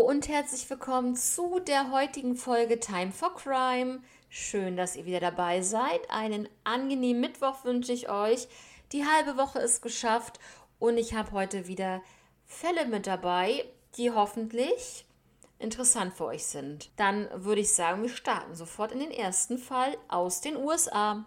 Und herzlich willkommen zu der heutigen Folge Time for Crime. Schön, dass ihr wieder dabei seid. Einen angenehmen Mittwoch wünsche ich euch. Die halbe Woche ist geschafft und ich habe heute wieder Fälle mit dabei, die hoffentlich interessant für euch sind. Dann würde ich sagen, wir starten sofort in den ersten Fall aus den USA.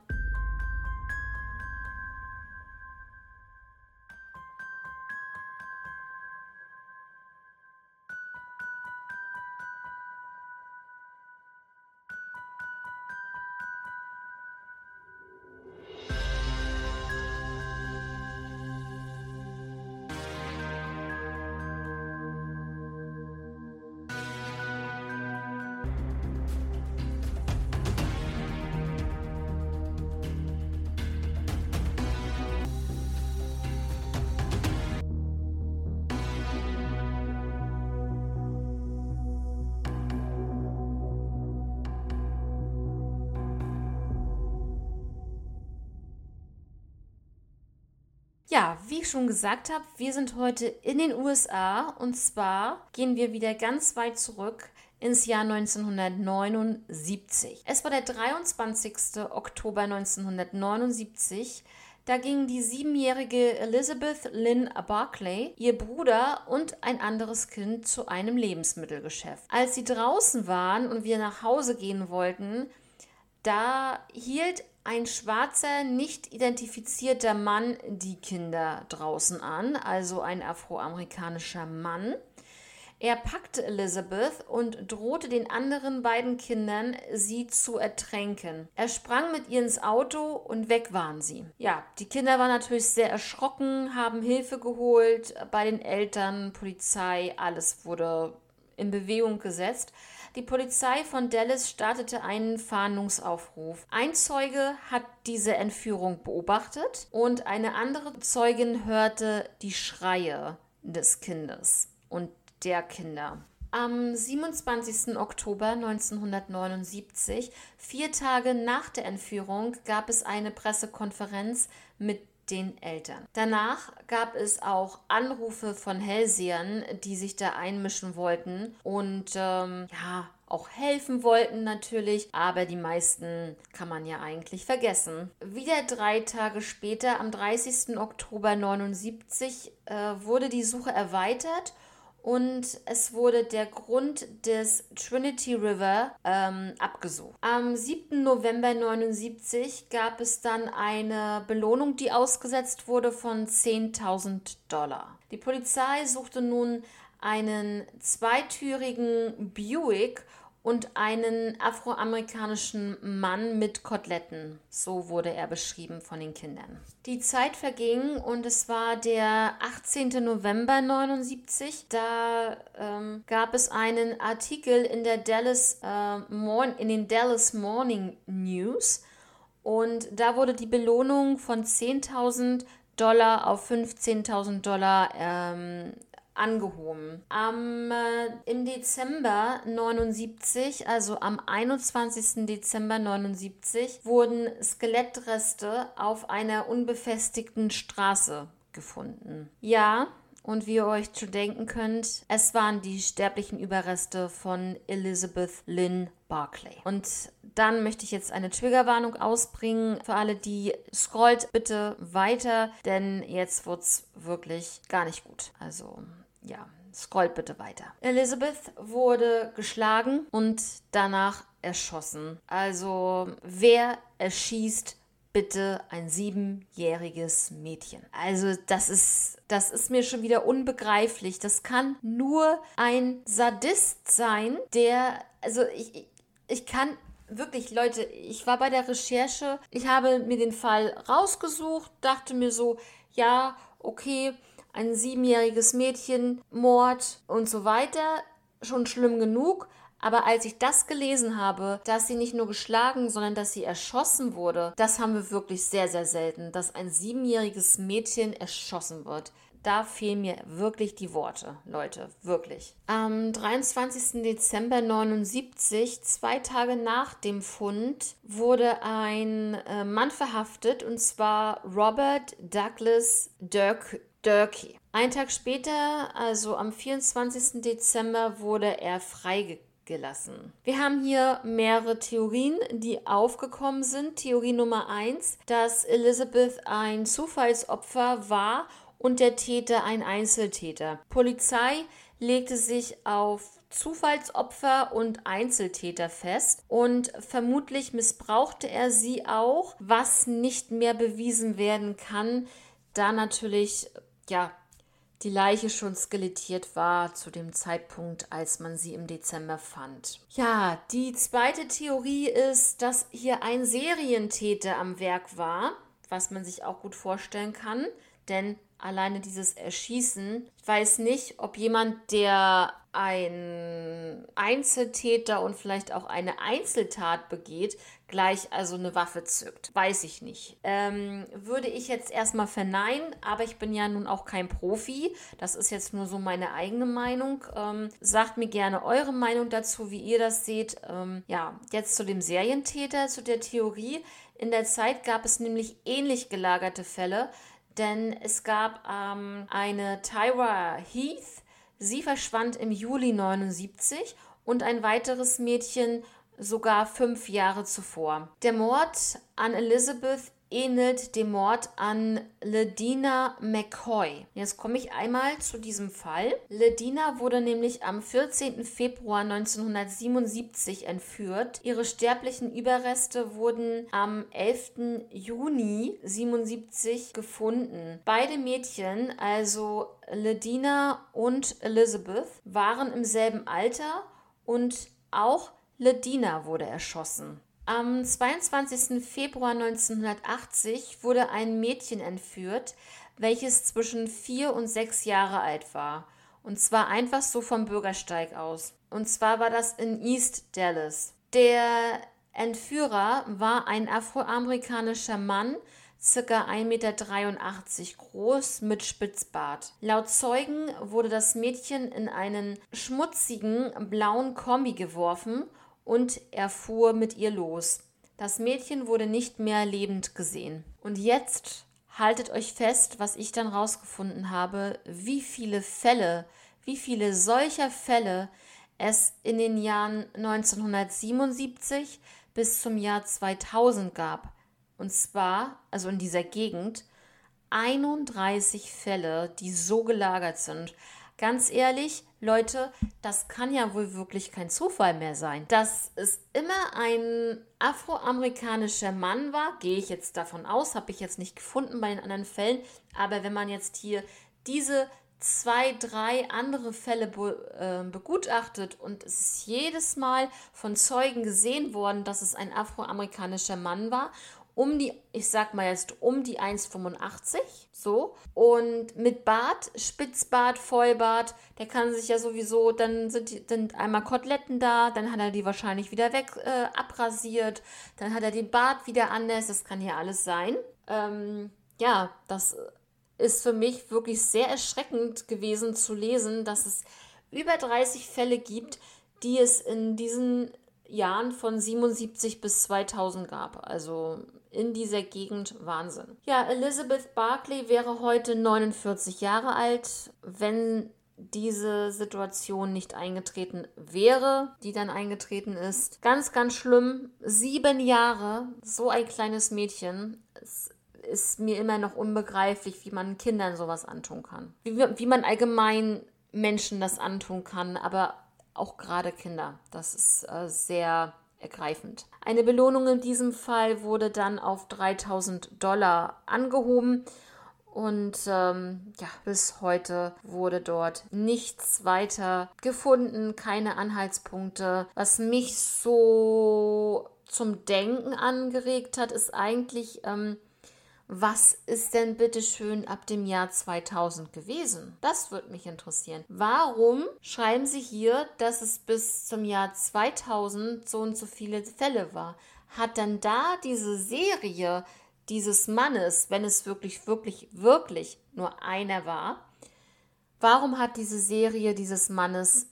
Ja, wie ich schon gesagt habe, wir sind heute in den USA und zwar gehen wir wieder ganz weit zurück ins Jahr 1979. Es war der 23. Oktober 1979. Da gingen die siebenjährige Elizabeth Lynn Barclay, ihr Bruder und ein anderes Kind zu einem Lebensmittelgeschäft. Als sie draußen waren und wir nach Hause gehen wollten, da hielt ein schwarzer, nicht identifizierter Mann die Kinder draußen an, also ein afroamerikanischer Mann. Er packte Elizabeth und drohte den anderen beiden Kindern, sie zu ertränken. Er sprang mit ihr ins Auto und weg waren sie. Ja, die Kinder waren natürlich sehr erschrocken, haben Hilfe geholt bei den Eltern, Polizei, alles wurde in Bewegung gesetzt. Die Polizei von Dallas startete einen Fahndungsaufruf. Ein Zeuge hat diese Entführung beobachtet und eine andere Zeugin hörte die Schreie des Kindes und der Kinder. Am 27. Oktober 1979, vier Tage nach der Entführung, gab es eine Pressekonferenz mit den Eltern. Danach gab es auch Anrufe von Hellsehern, die sich da einmischen wollten und ähm, ja, auch helfen wollten natürlich, aber die meisten kann man ja eigentlich vergessen. Wieder drei Tage später, am 30. Oktober 1979, äh, wurde die Suche erweitert und es wurde der Grund des Trinity River ähm, abgesucht. Am 7. November 1979 gab es dann eine Belohnung, die ausgesetzt wurde von 10.000 Dollar. Die Polizei suchte nun einen zweitürigen Buick und einen afroamerikanischen Mann mit Koteletten. So wurde er beschrieben von den Kindern. Die Zeit verging und es war der 18. November 79. Da ähm, gab es einen Artikel in der Dallas äh, in den Dallas Morning News und da wurde die Belohnung von 10.000 Dollar auf 15.000 Dollar ähm, angehoben. Am, äh, Im Dezember 79, also am 21. Dezember 79, wurden Skelettreste auf einer unbefestigten Straße gefunden. Ja, und wie ihr euch schon denken könnt, es waren die sterblichen Überreste von Elizabeth Lynn Barclay. Und dann möchte ich jetzt eine Triggerwarnung ausbringen für alle, die scrollt bitte weiter, denn jetzt wird es wirklich gar nicht gut. Also ja, scrollt bitte weiter. Elizabeth wurde geschlagen und danach erschossen. Also, wer erschießt bitte ein siebenjähriges Mädchen? Also, das ist, das ist mir schon wieder unbegreiflich. Das kann nur ein Sadist sein, der, also ich, ich kann wirklich, Leute, ich war bei der Recherche, ich habe mir den Fall rausgesucht, dachte mir so, ja, okay, ein siebenjähriges Mädchen, Mord und so weiter, schon schlimm genug. Aber als ich das gelesen habe, dass sie nicht nur geschlagen, sondern dass sie erschossen wurde, das haben wir wirklich sehr, sehr selten, dass ein siebenjähriges Mädchen erschossen wird. Da fehlen mir wirklich die Worte, Leute, wirklich. Am 23. Dezember 79, zwei Tage nach dem Fund, wurde ein äh, Mann verhaftet und zwar Robert Douglas Dirk Durkee. Ein Tag später, also am 24. Dezember, wurde er freigelassen. Wir haben hier mehrere Theorien, die aufgekommen sind. Theorie Nummer eins, dass Elizabeth ein Zufallsopfer war und der Täter ein Einzeltäter. Polizei legte sich auf Zufallsopfer und Einzeltäter fest und vermutlich missbrauchte er sie auch, was nicht mehr bewiesen werden kann, da natürlich ja die Leiche schon skelettiert war zu dem Zeitpunkt, als man sie im Dezember fand. Ja, die zweite Theorie ist, dass hier ein Serientäter am Werk war, was man sich auch gut vorstellen kann, denn alleine dieses Erschießen. Ich weiß nicht, ob jemand, der ein Einzeltäter und vielleicht auch eine Einzeltat begeht, gleich also eine Waffe zückt. Weiß ich nicht. Ähm, würde ich jetzt erstmal verneinen, aber ich bin ja nun auch kein Profi. Das ist jetzt nur so meine eigene Meinung. Ähm, sagt mir gerne eure Meinung dazu, wie ihr das seht. Ähm, ja, jetzt zu dem Serientäter, zu der Theorie. In der Zeit gab es nämlich ähnlich gelagerte Fälle denn es gab ähm, eine Tyra Heath, sie verschwand im Juli 79 und ein weiteres Mädchen sogar fünf Jahre zuvor. Der Mord an Elizabeth ähnelt dem Mord an Ledina McCoy. Jetzt komme ich einmal zu diesem Fall. Ledina wurde nämlich am 14. Februar 1977 entführt. Ihre sterblichen Überreste wurden am 11. Juni 1977 gefunden. Beide Mädchen, also Ledina und Elizabeth, waren im selben Alter und auch Ledina wurde erschossen. Am 22. Februar 1980 wurde ein Mädchen entführt, welches zwischen vier und sechs Jahre alt war. Und zwar einfach so vom Bürgersteig aus. Und zwar war das in East Dallas. Der Entführer war ein afroamerikanischer Mann, circa 1,83 Meter groß, mit Spitzbart. Laut Zeugen wurde das Mädchen in einen schmutzigen blauen Kombi geworfen und er fuhr mit ihr los. Das Mädchen wurde nicht mehr lebend gesehen. Und jetzt haltet euch fest, was ich dann rausgefunden habe, wie viele Fälle, wie viele solcher Fälle es in den Jahren 1977 bis zum Jahr 2000 gab. Und zwar, also in dieser Gegend, 31 Fälle, die so gelagert sind. Ganz ehrlich, Leute, das kann ja wohl wirklich kein Zufall mehr sein. Dass es immer ein afroamerikanischer Mann war, gehe ich jetzt davon aus, habe ich jetzt nicht gefunden bei den anderen Fällen. Aber wenn man jetzt hier diese zwei, drei andere Fälle be, äh, begutachtet und es ist jedes Mal von Zeugen gesehen worden, dass es ein afroamerikanischer Mann war um die, ich sag mal jetzt um die 1,85 so und mit Bart, Spitzbart, Vollbart, der kann sich ja sowieso, dann sind, die, sind einmal Koteletten da, dann hat er die wahrscheinlich wieder weg äh, abrasiert, dann hat er den Bart wieder anders, das kann hier alles sein. Ähm, ja, das ist für mich wirklich sehr erschreckend gewesen zu lesen, dass es über 30 Fälle gibt, die es in diesen Jahren von 77 bis 2000 gab. Also in dieser Gegend Wahnsinn. Ja, Elizabeth Barclay wäre heute 49 Jahre alt, wenn diese Situation nicht eingetreten wäre, die dann eingetreten ist. Ganz, ganz schlimm. Sieben Jahre, so ein kleines Mädchen. Es ist mir immer noch unbegreiflich, wie man Kindern sowas antun kann. Wie, wie man allgemein Menschen das antun kann, aber auch gerade Kinder. Das ist äh, sehr ergreifend. Eine Belohnung in diesem Fall wurde dann auf 3000 Dollar angehoben. Und ähm, ja, bis heute wurde dort nichts weiter gefunden, keine Anhaltspunkte. Was mich so zum Denken angeregt hat, ist eigentlich, ähm, was ist denn bitte schön ab dem Jahr 2000 gewesen? Das würde mich interessieren. Warum schreiben Sie hier, dass es bis zum Jahr 2000 so und so viele Fälle war? Hat dann da diese Serie dieses Mannes, wenn es wirklich, wirklich, wirklich nur einer war, warum hat diese Serie dieses Mannes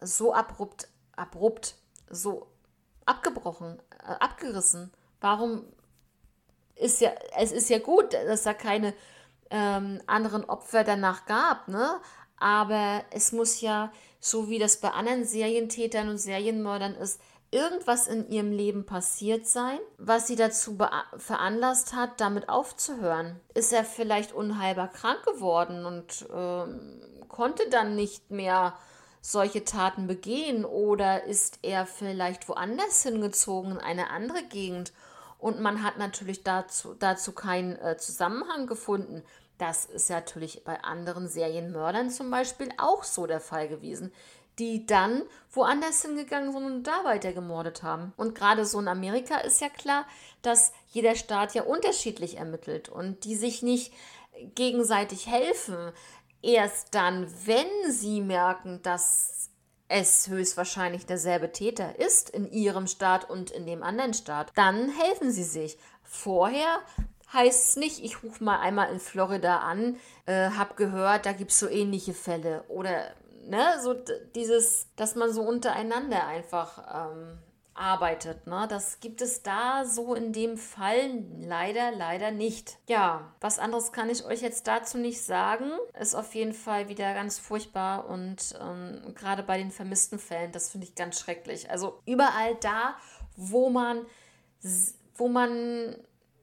so abrupt, abrupt, so abgebrochen, äh, abgerissen? Warum ist ja, es ist ja gut, dass da keine ähm, anderen Opfer danach gab, ne? Aber es muss ja, so wie das bei anderen Serientätern und Serienmördern ist, irgendwas in ihrem Leben passiert sein, was sie dazu veranlasst hat, damit aufzuhören. Ist er vielleicht unheilbar krank geworden und ähm, konnte dann nicht mehr solche Taten begehen oder ist er vielleicht woanders hingezogen in eine andere Gegend und man hat natürlich dazu, dazu keinen äh, Zusammenhang gefunden. Das ist natürlich bei anderen Serienmördern zum Beispiel auch so der Fall gewesen, die dann woanders hingegangen sind und da weiter gemordet haben. Und gerade so in Amerika ist ja klar, dass jeder Staat ja unterschiedlich ermittelt und die sich nicht gegenseitig helfen. Erst dann, wenn sie merken, dass es höchstwahrscheinlich derselbe Täter ist in ihrem Staat und in dem anderen Staat, dann helfen sie sich. Vorher heißt es nicht, ich rufe mal einmal in Florida an, äh, habe gehört, da gibt es so ähnliche Fälle. Oder, ne, so dieses, dass man so untereinander einfach ähm, arbeitet. Ne? Das gibt es da so in dem Fall leider, leider nicht. Ja, was anderes kann ich euch jetzt dazu nicht sagen. Ist auf jeden Fall wieder ganz furchtbar und ähm, gerade bei den vermissten Fällen, das finde ich ganz schrecklich. Also überall da, wo man, wo man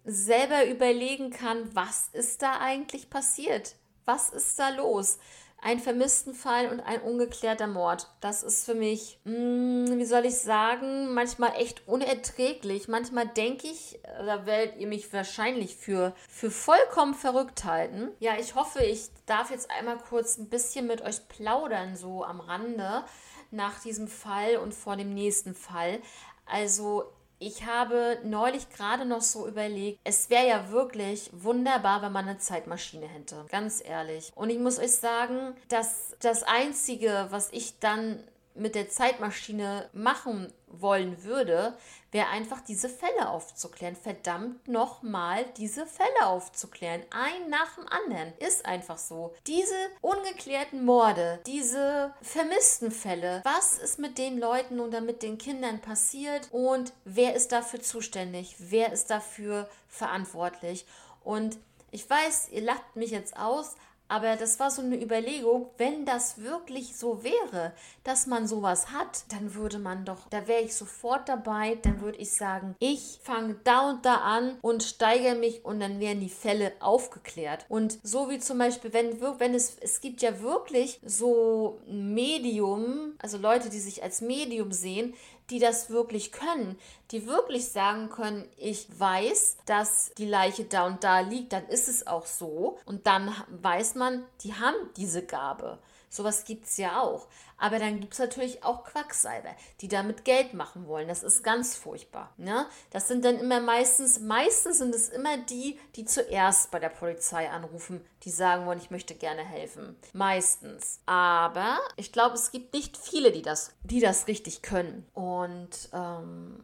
selber überlegen kann, was ist da eigentlich passiert? Was ist da los? Ein vermissten Fall und ein ungeklärter Mord. Das ist für mich, mh, hm, wie soll ich sagen, manchmal echt unerträglich. Manchmal denke ich, da werdet ihr mich wahrscheinlich für, für vollkommen verrückt halten. Ja, ich hoffe, ich darf jetzt einmal kurz ein bisschen mit euch plaudern, so am Rande, nach diesem Fall und vor dem nächsten Fall. Also ich habe neulich gerade noch so überlegt, es wäre ja wirklich wunderbar, wenn man eine Zeitmaschine hätte. Ganz ehrlich. Und ich muss euch sagen, dass das Einzige, was ich dann mit der Zeitmaschine machen wollen würde, wäre einfach diese Fälle aufzuklären. Verdammt nochmal diese Fälle aufzuklären. Ein nach dem anderen. Ist einfach so. Diese ungeklärten Morde, diese vermissten Fälle. Was ist mit den Leuten oder mit den Kindern passiert und wer ist dafür zuständig? Wer ist dafür verantwortlich? Und ich weiß, ihr lacht mich jetzt aus, aber das war so eine Überlegung, wenn das wirklich so wäre, dass man sowas hat, dann würde man doch, da wäre ich sofort dabei, dann würde ich sagen, ich fange da und da an und steigere mich und dann werden die Fälle aufgeklärt. Und so wie zum Beispiel, wenn, wenn es, es gibt ja wirklich so Medium, also Leute, die sich als Medium sehen, die das wirklich können, die wirklich sagen können, ich weiß, dass die Leiche da und da liegt, dann ist es auch so. Und dann weiß man, die haben diese Gabe. Sowas gibt es ja auch. Aber dann gibt es natürlich auch Quacksalber, die damit Geld machen wollen. Das ist ganz furchtbar. Ne? Das sind dann immer meistens, meistens sind es immer die, die zuerst bei der Polizei anrufen, die sagen wollen, ich möchte gerne helfen. Meistens. Aber ich glaube, es gibt nicht viele, die das, die das richtig können. Und ähm,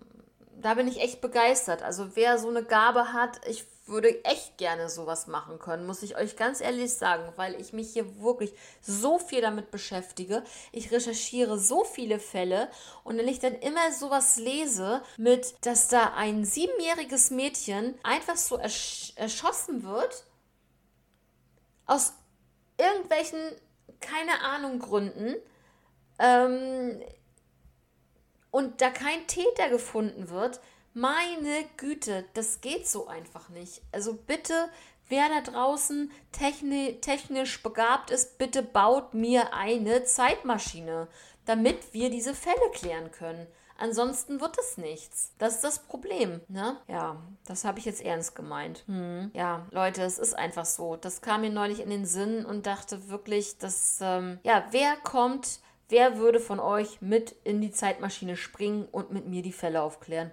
da bin ich echt begeistert. Also wer so eine Gabe hat, ich würde echt gerne sowas machen können, muss ich euch ganz ehrlich sagen, weil ich mich hier wirklich so viel damit beschäftige. Ich recherchiere so viele Fälle und wenn ich dann immer sowas lese mit, dass da ein siebenjähriges Mädchen einfach so ersch erschossen wird, aus irgendwelchen, keine Ahnung, Gründen, ähm, und da kein Täter gefunden wird, meine Güte, das geht so einfach nicht. Also bitte, wer da draußen techni technisch begabt ist, bitte baut mir eine Zeitmaschine, damit wir diese Fälle klären können. Ansonsten wird es nichts. Das ist das Problem, ne? Ja, das habe ich jetzt ernst gemeint. Hm. Ja, Leute, es ist einfach so. Das kam mir neulich in den Sinn und dachte wirklich, dass, ähm, ja, wer kommt Wer würde von euch mit in die Zeitmaschine springen und mit mir die Fälle aufklären?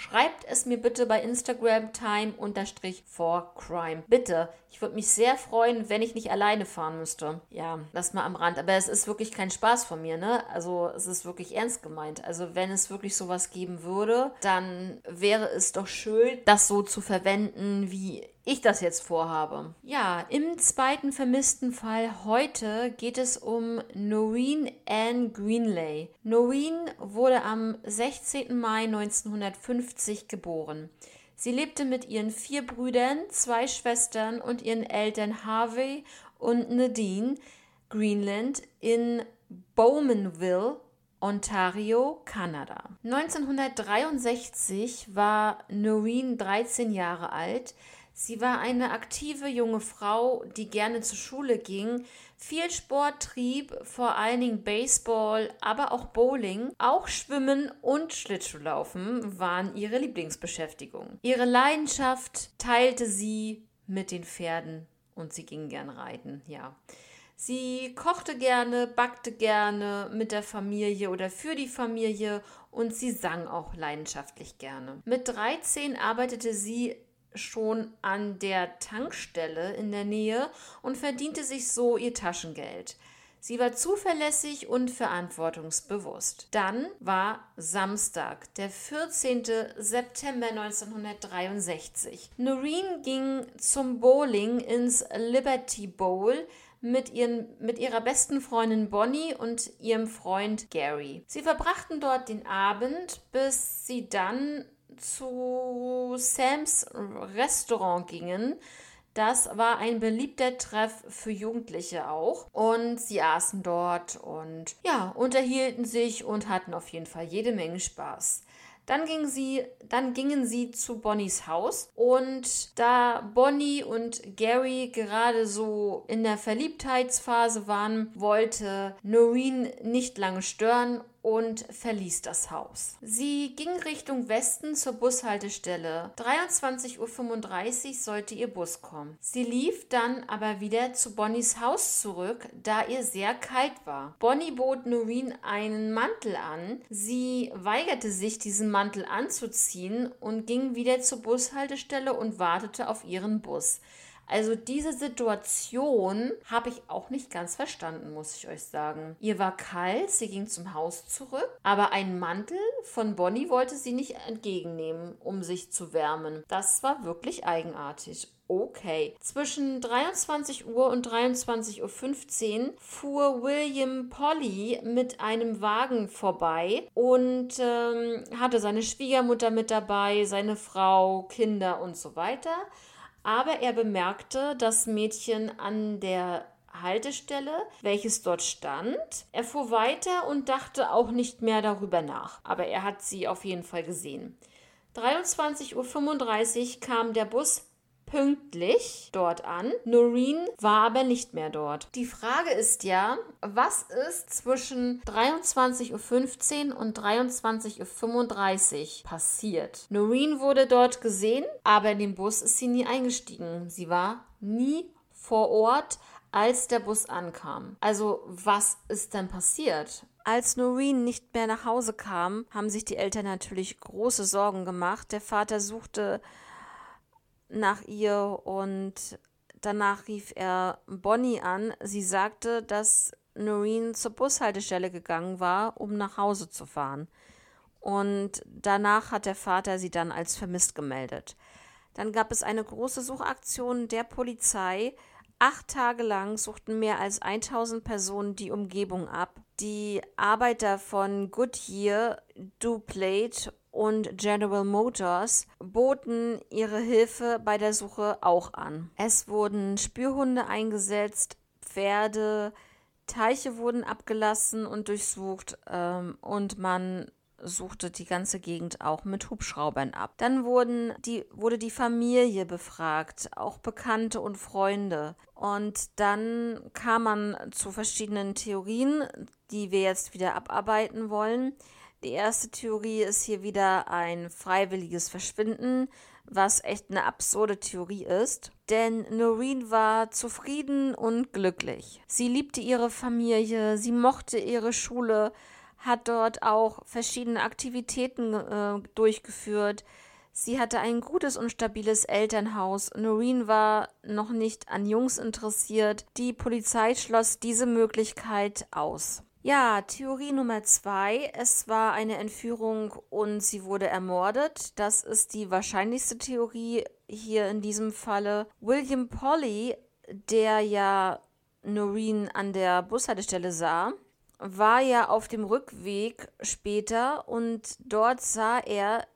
Schreibt es mir bitte bei Instagram time-for-crime. Bitte, ich würde mich sehr freuen, wenn ich nicht alleine fahren müsste. Ja, das mal am Rand. Aber es ist wirklich kein Spaß von mir, ne? Also es ist wirklich ernst gemeint. Also wenn es wirklich sowas geben würde, dann wäre es doch schön, das so zu verwenden, wie ich das jetzt vorhabe. Ja, im zweiten vermissten Fall heute geht es um Noreen Ann Greenlay. Noreen wurde am 16. Mai 1950 geboren. Sie lebte mit ihren vier Brüdern, zwei Schwestern und ihren Eltern Harvey und Nadine Greenland in Bowmanville, Ontario, Kanada. 1963 war Noreen 13 Jahre alt. Sie war eine aktive junge Frau, die gerne zur Schule ging, viel Sport trieb, vor allen Dingen Baseball, aber auch Bowling, auch Schwimmen und Schlittschuhlaufen waren ihre Lieblingsbeschäftigung. Ihre Leidenschaft teilte sie mit den Pferden und sie ging gern reiten, ja. Sie kochte gerne, backte gerne mit der Familie oder für die Familie und sie sang auch leidenschaftlich gerne. Mit 13 arbeitete sie schon an der Tankstelle in der Nähe und verdiente sich so ihr Taschengeld. Sie war zuverlässig und verantwortungsbewusst. Dann war Samstag, der 14. September 1963. Noreen ging zum Bowling ins Liberty Bowl mit, ihren, mit ihrer besten Freundin Bonnie und ihrem Freund Gary. Sie verbrachten dort den Abend, bis sie dann zu Sams Restaurant gingen. Das war ein beliebter Treff für Jugendliche auch. Und sie aßen dort und ja, unterhielten sich und hatten auf jeden Fall jede Menge Spaß. Dann, ging sie, dann gingen sie zu Bonnies Haus und da Bonnie und Gary gerade so in der Verliebtheitsphase waren, wollte Noreen nicht lange stören und verließ das Haus. Sie ging Richtung Westen zur Bushaltestelle. 23.35 Uhr sollte ihr Bus kommen. Sie lief dann aber wieder zu Bonnies Haus zurück, da ihr sehr kalt war. Bonnie bot Noreen einen Mantel an. Sie weigerte sich, diesen Mantel anzuziehen und ging wieder zur Bushaltestelle und wartete auf ihren Bus. Also diese Situation habe ich auch nicht ganz verstanden, muss ich euch sagen. Ihr war kalt, sie ging zum Haus zurück, aber einen Mantel von Bonnie wollte sie nicht entgegennehmen, um sich zu wärmen. Das war wirklich eigenartig. Okay. Zwischen 23 Uhr und 23.15 Uhr fuhr William Polly mit einem Wagen vorbei und ähm, hatte seine Schwiegermutter mit dabei, seine Frau, Kinder und so weiter aber er bemerkte das Mädchen an der Haltestelle, welches dort stand. Er fuhr weiter und dachte auch nicht mehr darüber nach, aber er hat sie auf jeden Fall gesehen. 23.35 Uhr kam der Bus pünktlich dort an. Noreen war aber nicht mehr dort. Die Frage ist ja, was ist zwischen 23.15 Uhr und 23.35 Uhr passiert? Noreen wurde dort gesehen, aber in den Bus ist sie nie eingestiegen. Sie war nie vor Ort, als der Bus ankam. Also was ist denn passiert? Als Noreen nicht mehr nach Hause kam, haben sich die Eltern natürlich große Sorgen gemacht. Der Vater suchte nach ihr und danach rief er Bonnie an. Sie sagte, dass Noreen zur Bushaltestelle gegangen war, um nach Hause zu fahren. Und danach hat der Vater sie dann als vermisst gemeldet. Dann gab es eine große Suchaktion der Polizei. Acht Tage lang suchten mehr als 1000 Personen die Umgebung ab. Die Arbeiter von Goodyear, DuPlate und General Motors boten ihre Hilfe bei der Suche auch an. Es wurden Spürhunde eingesetzt, Pferde, Teiche wurden abgelassen und durchsucht ähm, und man suchte die ganze Gegend auch mit Hubschraubern ab. Dann wurden die, wurde die Familie befragt, auch Bekannte und Freunde. Und dann kam man zu verschiedenen Theorien, die wir jetzt wieder abarbeiten wollen. Die erste Theorie ist hier wieder ein freiwilliges Verschwinden, was echt eine absurde Theorie ist. Denn Noreen war zufrieden und glücklich. Sie liebte ihre Familie, sie mochte ihre Schule, hat dort auch verschiedene Aktivitäten äh, durchgeführt. Sie hatte ein gutes und stabiles Elternhaus. Noreen war noch nicht an Jungs interessiert. Die Polizei schloss diese Möglichkeit aus. Ja, Theorie Nummer zwei. Es war eine Entführung und sie wurde ermordet. Das ist die wahrscheinlichste Theorie hier in diesem Falle. William Polly, der ja Noreen an der Bushaltestelle sah, war ja auf dem Rückweg später und dort sah er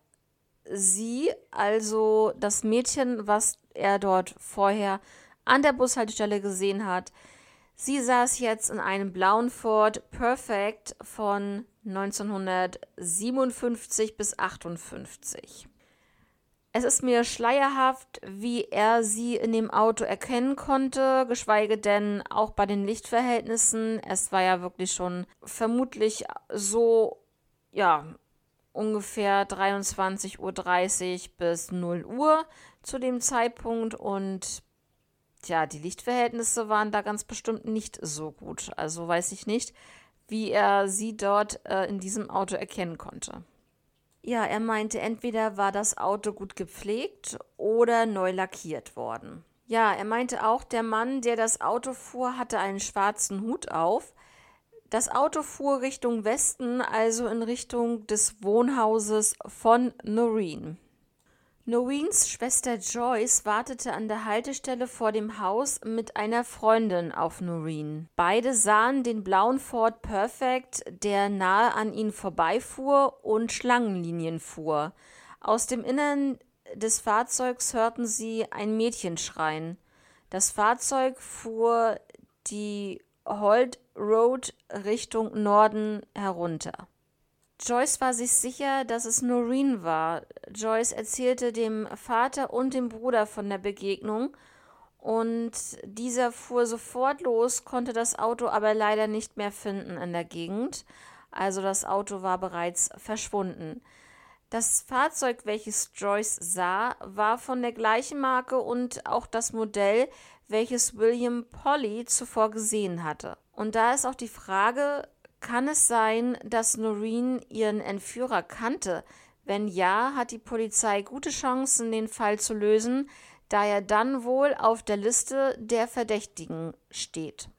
sie, also das Mädchen, was er dort vorher an der Bushaltestelle gesehen hat, sie saß jetzt in einem blauen Ford Perfect von 1957 bis 58. Es ist mir schleierhaft, wie er sie in dem Auto erkennen konnte, geschweige denn auch bei den Lichtverhältnissen. Es war ja wirklich schon vermutlich so, ja, ungefähr 23.30 Uhr bis 0 Uhr zu dem Zeitpunkt und ja, die Lichtverhältnisse waren da ganz bestimmt nicht so gut. Also weiß ich nicht, wie er sie dort äh, in diesem Auto erkennen konnte. Ja, er meinte, entweder war das Auto gut gepflegt oder neu lackiert worden. Ja, er meinte auch, der Mann, der das Auto fuhr, hatte einen schwarzen Hut auf. Das Auto fuhr Richtung Westen, also in Richtung des Wohnhauses von Noreen. Noreens Schwester Joyce wartete an der Haltestelle vor dem Haus mit einer Freundin auf Noreen. Beide sahen den blauen Ford Perfect, der nahe an ihnen vorbeifuhr und Schlangenlinien fuhr. Aus dem Innern des Fahrzeugs hörten sie ein Mädchen schreien. Das Fahrzeug fuhr die Holt Road Richtung Norden herunter. Joyce war sich sicher, dass es Noreen war. Joyce erzählte dem Vater und dem Bruder von der Begegnung und dieser fuhr sofort los, konnte das Auto aber leider nicht mehr finden in der Gegend. Also das Auto war bereits verschwunden. Das Fahrzeug, welches Joyce sah, war von der gleichen Marke und auch das Modell, welches William Polly zuvor gesehen hatte. Und da ist auch die Frage, kann es sein, dass Noreen ihren Entführer kannte? Wenn ja, hat die Polizei gute Chancen, den Fall zu lösen, da er dann wohl auf der Liste der Verdächtigen steht.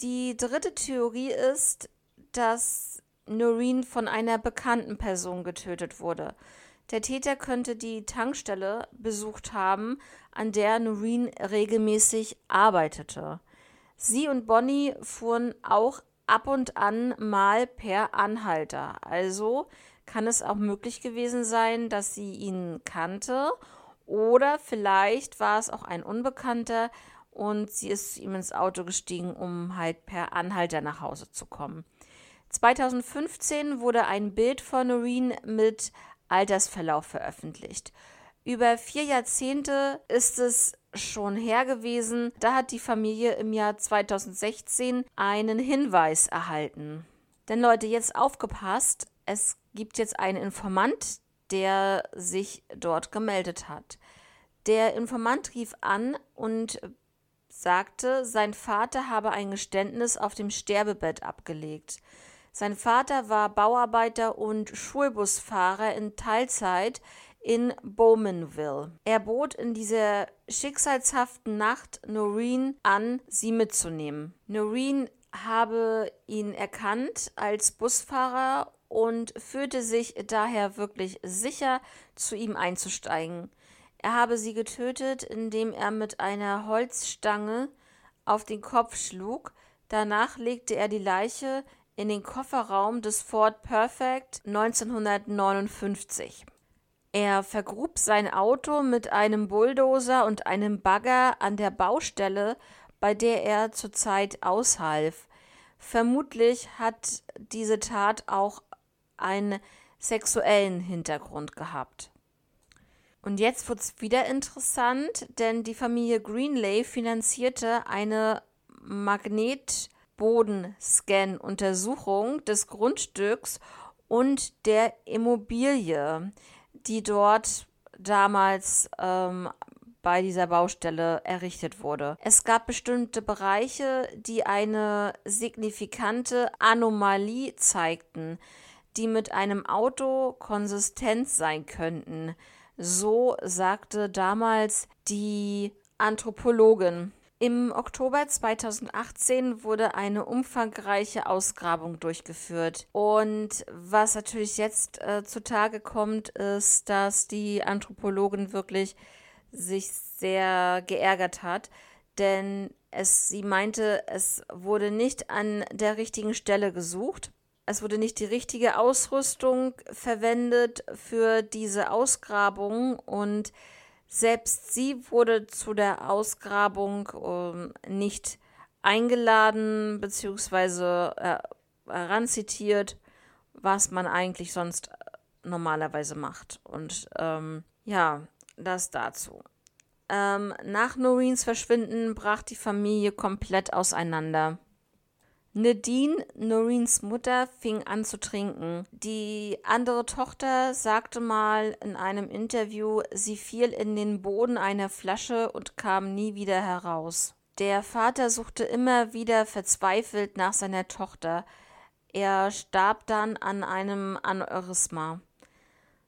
Die dritte Theorie ist, dass Noreen von einer bekannten Person getötet wurde. Der Täter könnte die Tankstelle besucht haben, an der Noreen regelmäßig arbeitete. Sie und Bonnie fuhren auch ab und an mal per Anhalter. Also kann es auch möglich gewesen sein, dass sie ihn kannte oder vielleicht war es auch ein Unbekannter und sie ist ihm ins Auto gestiegen, um halt per Anhalter nach Hause zu kommen. 2015 wurde ein Bild von Noreen mit Altersverlauf veröffentlicht. Über vier Jahrzehnte ist es schon her gewesen. Da hat die Familie im Jahr 2016 einen Hinweis erhalten. Denn Leute, jetzt aufgepasst, es gibt jetzt einen Informant, der sich dort gemeldet hat. Der Informant rief an und sagte, sein Vater habe ein Geständnis auf dem Sterbebett abgelegt. Sein Vater war Bauarbeiter und Schulbusfahrer in Teilzeit in Bowmanville. Er bot in dieser schicksalshaften Nacht Noreen an, sie mitzunehmen. Noreen habe ihn erkannt als Busfahrer und fühlte sich daher wirklich sicher, zu ihm einzusteigen. Er habe sie getötet, indem er mit einer Holzstange auf den Kopf schlug. Danach legte er die Leiche in den Kofferraum des Ford Perfect 1959. Er vergrub sein Auto mit einem Bulldozer und einem Bagger an der Baustelle, bei der er zurzeit aushalf. Vermutlich hat diese Tat auch einen sexuellen Hintergrund gehabt. Und jetzt wird es wieder interessant, denn die Familie Greenlay finanzierte eine Magnetbodenscan-Untersuchung des Grundstücks und der Immobilie die dort damals ähm, bei dieser Baustelle errichtet wurde. Es gab bestimmte Bereiche, die eine signifikante Anomalie zeigten, die mit einem Auto konsistent sein könnten. So sagte damals die Anthropologin. Im Oktober 2018 wurde eine umfangreiche Ausgrabung durchgeführt. Und was natürlich jetzt äh, zutage kommt, ist, dass die Anthropologin wirklich sich sehr geärgert hat, denn es, sie meinte, es wurde nicht an der richtigen Stelle gesucht. es wurde nicht die richtige Ausrüstung verwendet für diese Ausgrabung und selbst sie wurde zu der Ausgrabung äh, nicht eingeladen bzw. Äh, heranzitiert, was man eigentlich sonst äh, normalerweise macht. Und ähm, ja, das dazu. Ähm, nach Norins Verschwinden brach die Familie komplett auseinander. Nadine, Norins Mutter, fing an zu trinken. Die andere Tochter sagte mal in einem Interview, sie fiel in den Boden einer Flasche und kam nie wieder heraus. Der Vater suchte immer wieder verzweifelt nach seiner Tochter. Er starb dann an einem Aneurysma.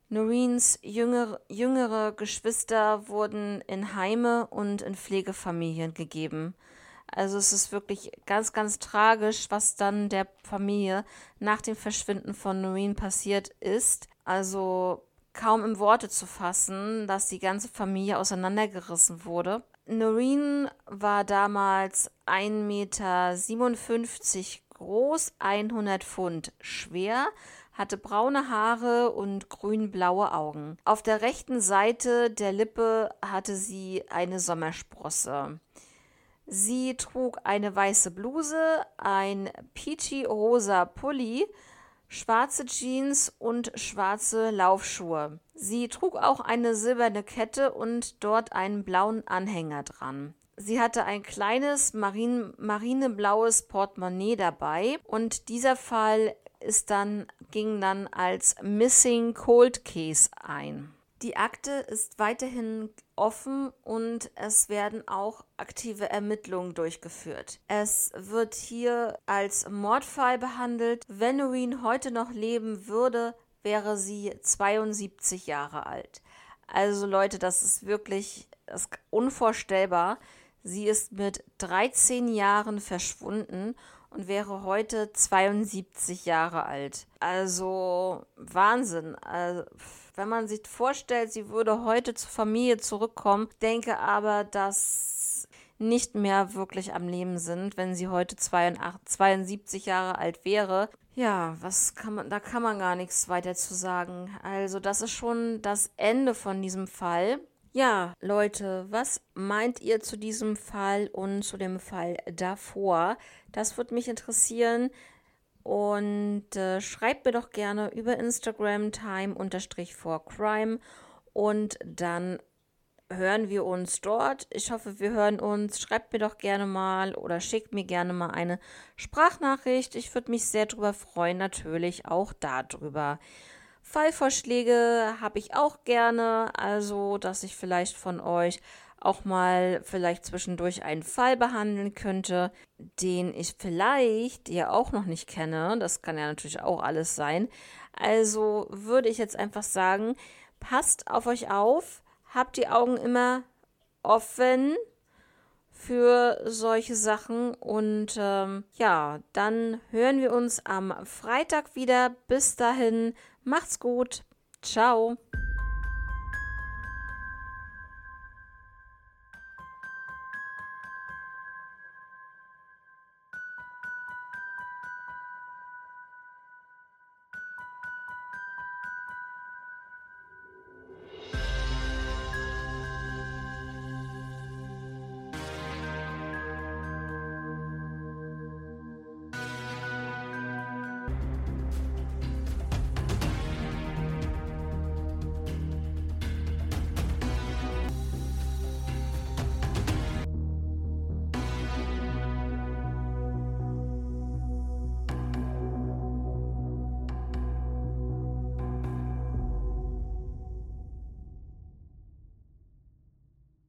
Norins jüngere, jüngere Geschwister wurden in Heime und in Pflegefamilien gegeben. Also es ist wirklich ganz, ganz tragisch, was dann der Familie nach dem Verschwinden von Noreen passiert ist. Also kaum in Worte zu fassen, dass die ganze Familie auseinandergerissen wurde. Noreen war damals 1,57 Meter groß, 100 Pfund schwer, hatte braune Haare und grün-blaue Augen. Auf der rechten Seite der Lippe hatte sie eine Sommersprosse. Sie trug eine weiße Bluse, ein peachy rosa Pulli, schwarze Jeans und schwarze Laufschuhe. Sie trug auch eine silberne Kette und dort einen blauen Anhänger dran. Sie hatte ein kleines marin marineblaues Portemonnaie dabei und dieser Fall ist dann, ging dann als Missing Cold Case ein. Die Akte ist weiterhin offen und es werden auch aktive Ermittlungen durchgeführt. Es wird hier als Mordfall behandelt. Wenn Noreen heute noch leben würde, wäre sie 72 Jahre alt. Also Leute, das ist wirklich das ist unvorstellbar. Sie ist mit 13 Jahren verschwunden und wäre heute 72 Jahre alt. Also Wahnsinn. Also, wenn man sich vorstellt, sie würde heute zur Familie zurückkommen, denke aber, dass nicht mehr wirklich am Leben sind, wenn sie heute 72 Jahre alt wäre. Ja, was kann man, da kann man gar nichts weiter zu sagen. Also, das ist schon das Ende von diesem Fall. Ja, Leute, was meint ihr zu diesem Fall und zu dem Fall davor? Das würde mich interessieren. Und äh, schreibt mir doch gerne über Instagram time-for-crime und dann hören wir uns dort. Ich hoffe, wir hören uns. Schreibt mir doch gerne mal oder schickt mir gerne mal eine Sprachnachricht. Ich würde mich sehr darüber freuen, natürlich auch darüber. Fallvorschläge habe ich auch gerne, also dass ich vielleicht von euch auch mal vielleicht zwischendurch einen Fall behandeln könnte, den ich vielleicht ja auch noch nicht kenne. Das kann ja natürlich auch alles sein. Also würde ich jetzt einfach sagen, passt auf euch auf, habt die Augen immer offen für solche Sachen und ähm, ja, dann hören wir uns am Freitag wieder. Bis dahin, macht's gut. Ciao.